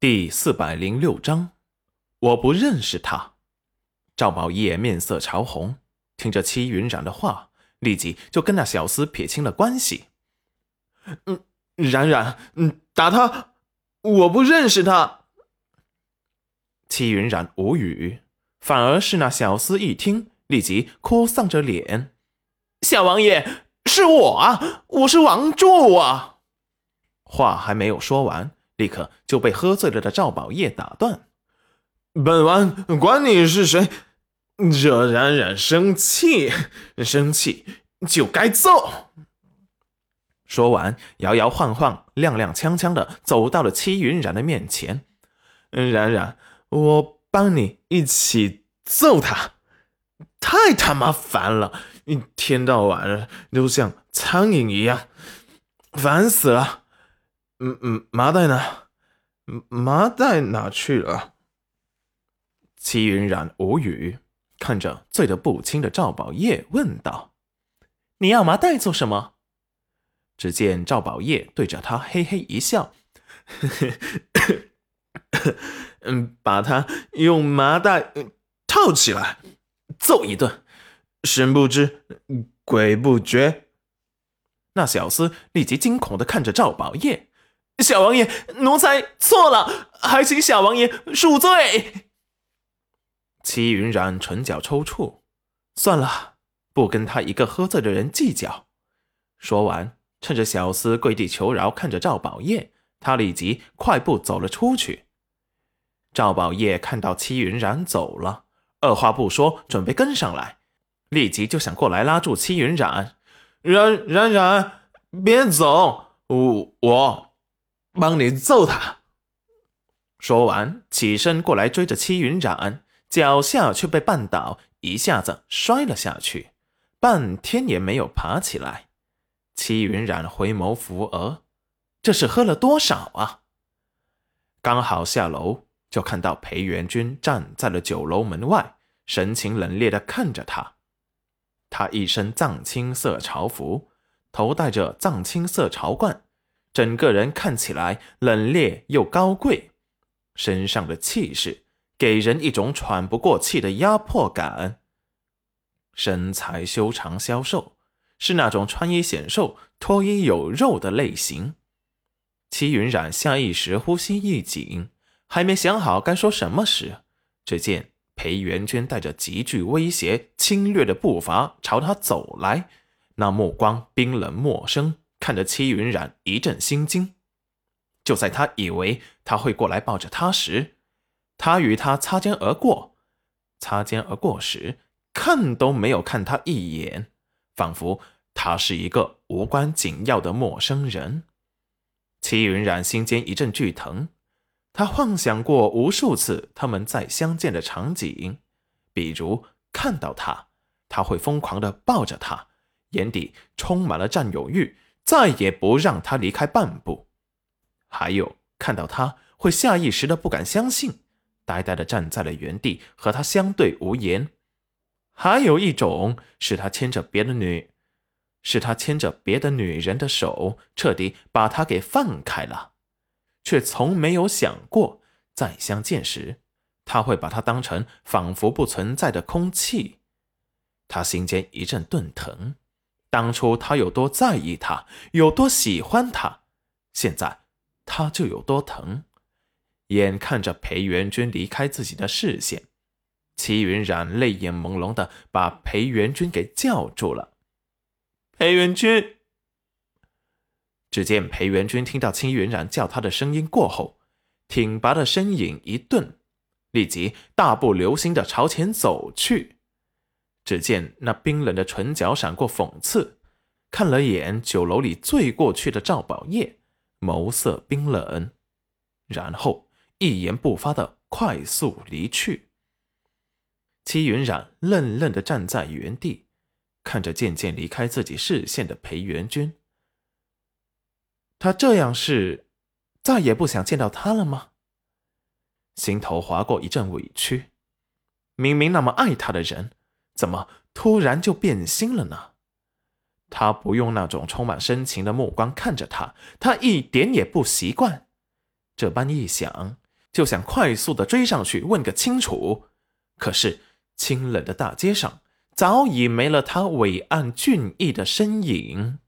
第四百零六章，我不认识他。赵宝业面色潮红，听着戚云染的话，立即就跟那小厮撇清了关系。嗯，冉冉，嗯，打他，我不认识他。戚云染无语，反而是那小厮一听，立即哭丧着脸：“小王爷，是我啊，我是王柱啊！”话还没有说完。立刻就被喝醉了的赵宝业打断：“本王管你是谁，惹冉冉生气，生气就该揍。”说完，摇摇晃晃、踉踉跄跄的走到了戚云然的面前：“冉冉，我帮你一起揍他，太他妈烦了！一天到晚都像苍蝇一样，烦死了。”嗯嗯，麻袋呢？麻袋哪去了？齐云染无语，看着醉得不轻的赵宝业，问道：“你要麻袋做什么？”只见赵宝业对着他嘿嘿一笑：“嗯，把他用麻袋套起来，揍一顿，神不知鬼不觉。”那小厮立即惊恐的看着赵宝业。小王爷，奴才错了，还请小王爷恕罪。齐云染唇角抽搐，算了，不跟他一个喝醉的人计较。说完，趁着小厮跪地求饶，看着赵宝业，他立即快步走了出去。赵宝业看到齐云染走了，二话不说，准备跟上来，立即就想过来拉住齐云染：“冉冉冉，别走，我我。”帮你揍他！说完，起身过来追着戚云染，脚下却被绊倒，一下子摔了下去，半天也没有爬起来。戚云染回眸扶额，这是喝了多少啊？刚好下楼，就看到裴元君站在了酒楼门外，神情冷冽的看着他。他一身藏青色朝服，头戴着藏青色朝冠。整个人看起来冷冽又高贵，身上的气势给人一种喘不过气的压迫感。身材修长消瘦，是那种穿衣显瘦、脱衣有肉的类型。齐云染下意识呼吸一紧，还没想好该说什么时，只见裴元娟带着极具威胁、侵略的步伐朝他走来，那目光冰冷陌生。看着戚云染一阵心惊，就在他以为他会过来抱着他时，他与他擦肩而过。擦肩而过时，看都没有看他一眼，仿佛他是一个无关紧要的陌生人。戚云染心间一阵剧疼，他幻想过无数次他们再相见的场景，比如看到他，他会疯狂的抱着他，眼底充满了占有欲。再也不让他离开半步。还有看到他会下意识的不敢相信，呆呆的站在了原地和他相对无言。还有一种是他牵着别的女，是他牵着别的女人的手，彻底把他给放开了，却从没有想过再相见时，他会把他当成仿佛不存在的空气。他心间一阵钝疼。当初他有多在意他，有多喜欢他，现在他就有多疼。眼看着裴元君离开自己的视线，齐云染泪眼朦胧的把裴元君给叫住了。裴元君。只见裴元君听到齐云染叫他的声音过后，挺拔的身影一顿，立即大步流星的朝前走去。只见那冰冷的唇角闪过讽刺，看了眼酒楼里醉过去的赵宝业，眸色冰冷，然后一言不发的快速离去。戚云染愣愣的站在原地，看着渐渐离开自己视线的裴元君。他这样是再也不想见到他了吗？心头划过一阵委屈，明明那么爱他的人。怎么突然就变心了呢？他不用那种充满深情的目光看着他，他一点也不习惯。这般一想，就想快速的追上去问个清楚。可是清冷的大街上早已没了他伟岸俊逸的身影。